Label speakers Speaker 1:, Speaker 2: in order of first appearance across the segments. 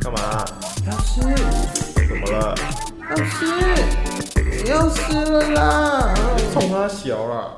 Speaker 1: 干嘛？
Speaker 2: 老师，
Speaker 1: 怎么了？
Speaker 2: 老师，要死了啦！
Speaker 1: 冲他小啦！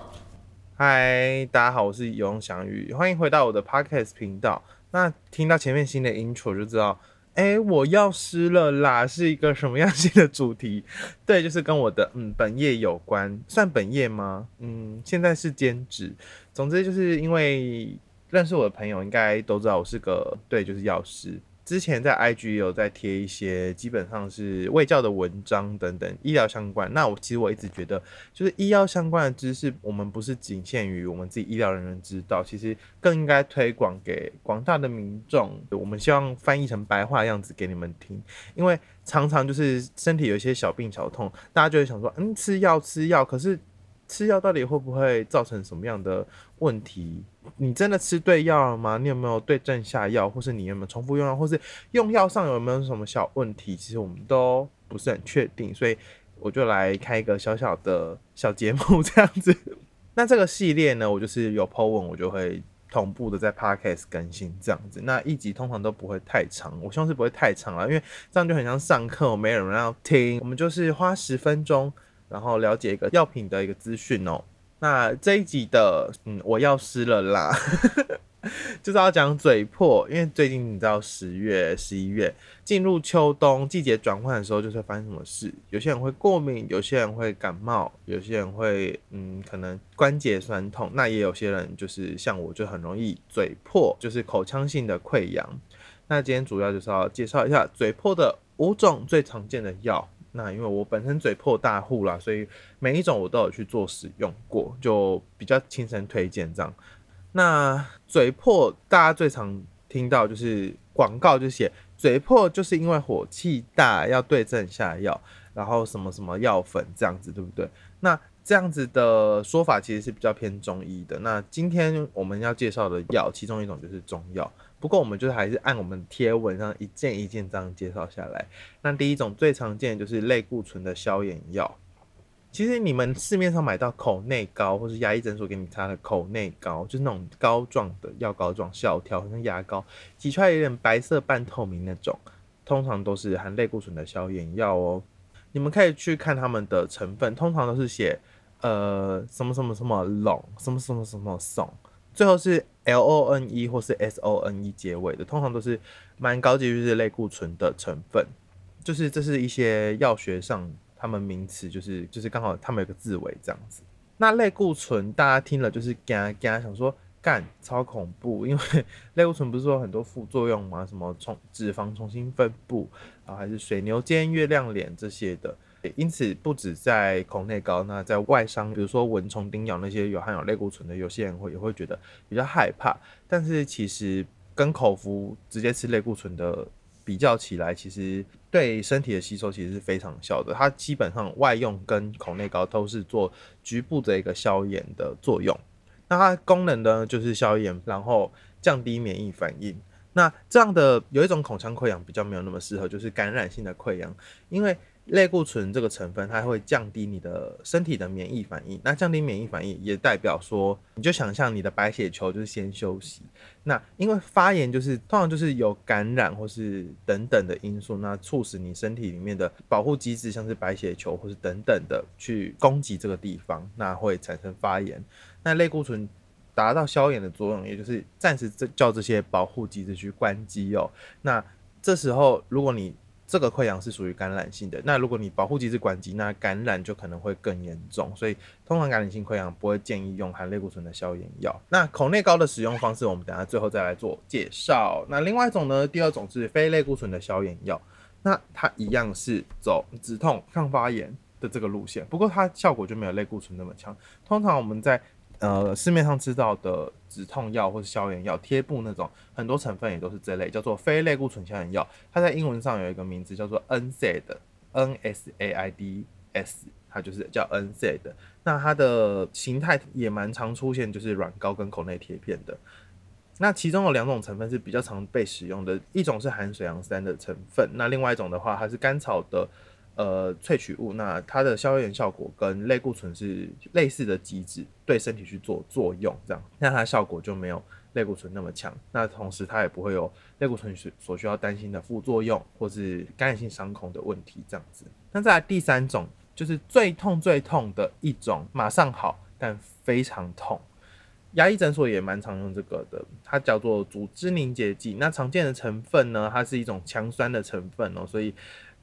Speaker 1: 嗨，大家好，我是游泳翔宇，欢迎回到我的 podcast 频道。那听到前面新的 intro 就知道，哎，我要湿了啦，是一个什么样新的主题？对，就是跟我的嗯本业有关，算本业吗？嗯，现在是兼职。总之就是因为认识我的朋友应该都知道我是个对，就是药师。之前在 IG 有在贴一些基本上是卫教的文章等等医疗相关。那我其实我一直觉得，就是医药相关的知识，我们不是仅限于我们自己医疗人员知道，其实更应该推广给广大的民众。我们希望翻译成白话样子给你们听，因为常常就是身体有一些小病小痛，大家就会想说，嗯，吃药吃药，可是。吃药到底会不会造成什么样的问题？你真的吃对药了吗？你有没有对症下药，或是你有没有重复用药，或是用药上有没有什么小问题？其实我们都不是很确定，所以我就来开一个小小的小节目 这样子。那这个系列呢，我就是有 po 文，我就会同步的在 podcast 更新这样子。那一集通常都不会太长，我希望是不会太长了，因为这样就很像上课，我没有人要听。我们就是花十分钟。然后了解一个药品的一个资讯哦。那这一集的，嗯，我要湿了啦，就是要讲嘴破，因为最近你知道十月、十一月进入秋冬季节转换的时候，就是会发生什么事？有些人会过敏，有些人会感冒，有些人会，嗯，可能关节酸痛。那也有些人就是像我，就很容易嘴破，就是口腔性的溃疡。那今天主要就是要介绍一下嘴破的五种最常见的药。那因为我本身嘴破大户啦，所以每一种我都有去做使用过，就比较亲身推荐这样。那嘴破大家最常听到就是广告就写嘴破就是因为火气大要对症下药，然后什么什么药粉这样子，对不对？那这样子的说法其实是比较偏中医的。那今天我们要介绍的药，其中一种就是中药。不过我们就是还是按我们贴文上一件一件这样介绍下来。那第一种最常见的就是类固醇的消炎药。其实你们市面上买到口内膏，或是牙医诊所给你擦的口内膏，就是那种膏状的药膏状小条，像牙膏，挤出来有点白色半透明那种，通常都是含类固醇的消炎药哦。你们可以去看它们的成分，通常都是写呃什么什么什么龙，什么什么什么怂。最后是 L O N E 或是 S O N E 结尾的，通常都是蛮高级，就是类固醇的成分，就是这是一些药学上他们名词，就是就是刚好他们有个字尾这样子。那类固醇大家听了就是嘎嘎想说干超恐怖，因为 类固醇不是说很多副作用吗？什么重脂肪重新分布，然后还是水牛肩、月亮脸这些的。因此，不止在口内膏，那在外伤，比如说蚊虫叮咬那些有含有类固醇的，有些人会也会觉得比较害怕。但是其实跟口服直接吃类固醇的比较起来，其实对身体的吸收其实是非常小的。它基本上外用跟口内膏都是做局部的一个消炎的作用。那它功能呢，就是消炎，然后降低免疫反应。那这样的有一种口腔溃疡比较没有那么适合，就是感染性的溃疡，因为。类固醇这个成分，它会降低你的身体的免疫反应。那降低免疫反应，也代表说，你就想象你的白血球就是先休息。那因为发炎就是通常就是有感染或是等等的因素，那促使你身体里面的保护机制，像是白血球或是等等的去攻击这个地方，那会产生发炎。那类固醇达到消炎的作用，也就是暂时这叫这些保护机制去关机哦。那这时候如果你这个溃疡是属于感染性的，那如果你保护机制关机，那感染就可能会更严重。所以通常感染性溃疡不会建议用含类固醇的消炎药。那口内膏的使用方式，我们等下最后再来做介绍。那另外一种呢，第二种是非类固醇的消炎药，那它一样是走止痛抗发炎的这个路线，不过它效果就没有类固醇那么强。通常我们在呃，市面上知道的止痛药或是消炎药、贴布那种，很多成分也都是这类，叫做非类固醇消炎药。它在英文上有一个名字叫做 NSAID，N S A I D S，它就是叫 NSAID。那它的形态也蛮常出现，就是软膏跟口内贴片的。那其中有两种成分是比较常被使用的，一种是含水杨酸的成分，那另外一种的话，它是甘草的。呃，萃取物，那它的消炎效果跟类固醇是类似的机制，对身体去做作用，这样，那它效果就没有类固醇那么强。那同时它也不会有类固醇所需要担心的副作用或是感染性伤口的问题。这样子。那再来第三种就是最痛最痛的一种，马上好但非常痛。牙医诊所也蛮常用这个的，它叫做组织凝结剂。那常见的成分呢，它是一种强酸的成分哦，所以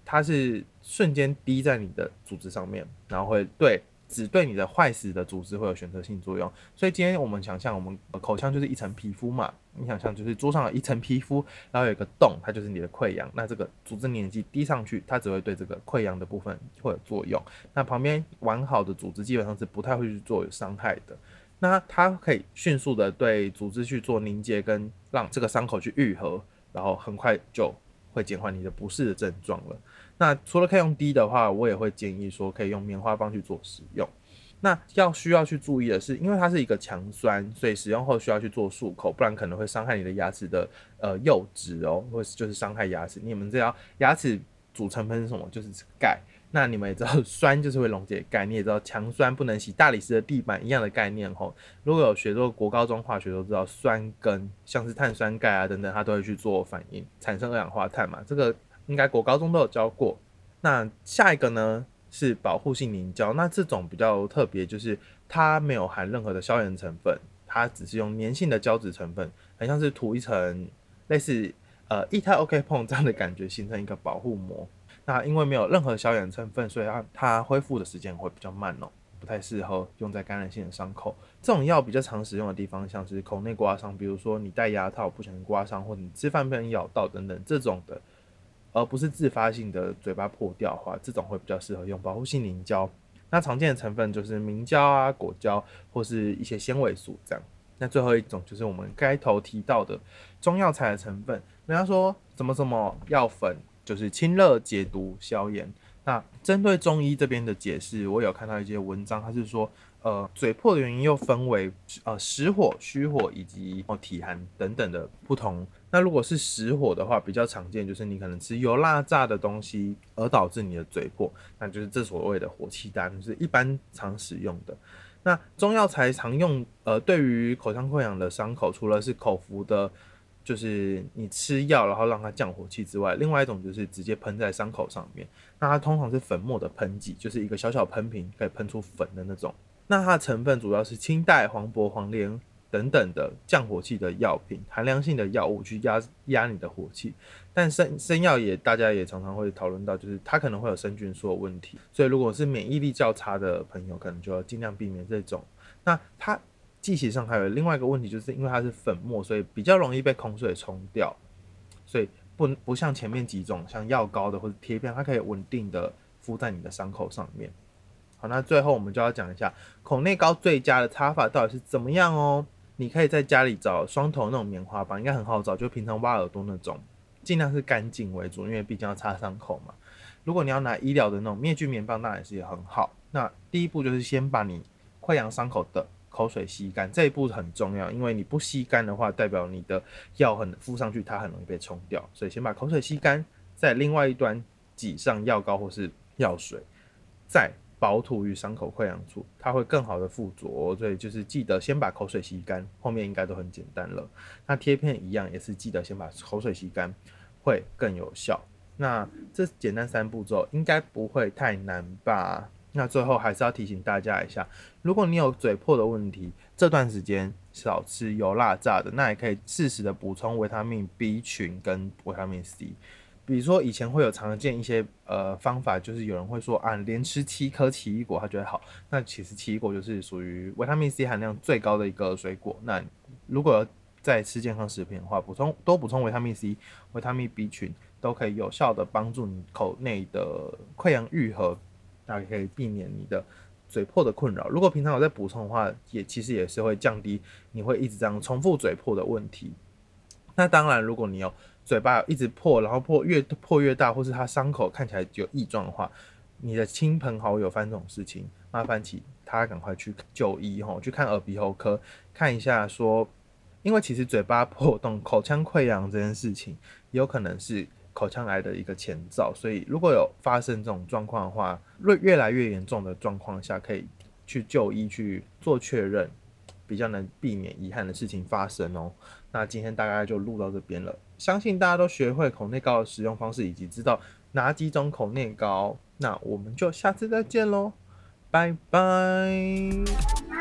Speaker 1: 它是瞬间滴在你的组织上面，然后会对只对你的坏死的组织会有选择性作用。所以今天我们想象，我们口腔就是一层皮肤嘛，你想象就是桌上有一层皮肤，然后有一个洞，它就是你的溃疡。那这个组织凝结剂滴上去，它只会对这个溃疡的部分会有作用。那旁边完好的组织基本上是不太会去做有伤害的。那它可以迅速的对组织去做凝结，跟让这个伤口去愈合，然后很快就会减缓你的不适的症状了。那除了可以用滴的话，我也会建议说可以用棉花棒去做使用。那要需要去注意的是，因为它是一个强酸，所以使用后需要去做漱口，不然可能会伤害你的牙齿的呃釉质哦，或是就是伤害牙齿。你们知道牙齿组成分是什么？就是钙。那你们也知道，酸就是会溶解钙，你也知道强酸不能洗大理石的地板一样的概念吼。如果有学过国高中化学都知道，酸跟像是碳酸钙啊等等，它都会去做反应，产生二氧化碳嘛。这个应该国高中都有教过。那下一个呢是保护性凝胶，那这种比较特别，就是它没有含任何的消炎成分，它只是用粘性的胶质成分，很像是涂一层类似呃液态 OK 碰这样的感觉，形成一个保护膜。那因为没有任何消炎成分，所以它它恢复的时间会比较慢哦，不太适合用在感染性的伤口。这种药比较常使用的地方，像是口内刮伤，比如说你戴牙套不小心刮伤，或者你吃饭被人咬到等等这种的，而不是自发性的嘴巴破掉的话，这种会比较适合用保护性凝胶。那常见的成分就是明胶啊、果胶或是一些纤维素这样。那最后一种就是我们开头提到的中药材的成分，人家说什么什么药粉。就是清热解毒消炎。那针对中医这边的解释，我有看到一些文章，它是说，呃，嘴破的原因又分为呃实火、虚火以及哦体寒等等的不同。那如果是实火的话，比较常见就是你可能吃油辣炸的东西而导致你的嘴破，那就是这所谓的火气丹，是一般常使用的。那中药材常用，呃，对于口腔溃疡的伤口，除了是口服的。就是你吃药，然后让它降火气之外，另外一种就是直接喷在伤口上面。那它通常是粉末的喷剂，就是一个小小喷瓶可以喷出粉的那种。那它的成分主要是清代、黄柏、黄连等等的降火气的药品，寒凉性的药物去压压你的火气。但生生药也大家也常常会讨论到，就是它可能会有生菌素的问题。所以如果是免疫力较差的朋友，可能就要尽量避免这种。那它。剂型上还有另外一个问题，就是因为它是粉末，所以比较容易被口水冲掉，所以不不像前面几种像药膏的或者贴片，它可以稳定的敷在你的伤口上面。好，那最后我们就要讲一下口内膏最佳的擦法到底是怎么样哦。你可以在家里找双头那种棉花棒，应该很好找，就平常挖耳朵那种，尽量是干净为主，因为毕竟要擦伤口嘛。如果你要拿医疗的那种灭菌棉棒，那也是也很好。那第一步就是先把你溃疡伤口的。口水吸干这一步很重要，因为你不吸干的话，代表你的药很敷上去，它很容易被冲掉。所以先把口水吸干，在另外一端挤上药膏或是药水，再薄涂于伤口溃疡处，它会更好的附着。所以就是记得先把口水吸干，后面应该都很简单了。那贴片一样，也是记得先把口水吸干，会更有效。那这简单三步骤应该不会太难吧？那最后还是要提醒大家一下，如果你有嘴破的问题，这段时间少吃油辣炸的，那也可以适时的补充维他命 B 群跟维他命 C。比如说以前会有常见一些呃方法，就是有人会说啊，连吃七颗奇异果他觉得好。那其实奇异果就是属于维他命 C 含量最高的一个水果。那如果在吃健康食品的话，补充多补充维他命 C、维他命 B 群，都可以有效的帮助你口内的溃疡愈合。大概可以避免你的嘴破的困扰。如果平常有在补充的话，也其实也是会降低你会一直这样重复嘴破的问题。那当然，如果你有嘴巴一直破，然后破越破越大，或是它伤口看起来有异状的话，你的亲朋好友发生这种事情，麻烦请他赶快去就医吼，去看耳鼻喉科看一下。说，因为其实嘴巴破洞、口腔溃疡这件事情，有可能是。口腔癌的一个前兆，所以如果有发生这种状况的话，越越来越严重的状况下，可以去就医去做确认，比较能避免遗憾的事情发生哦。那今天大概就录到这边了，相信大家都学会口内膏的使用方式，以及知道哪几种口内膏。那我们就下次再见喽，拜拜。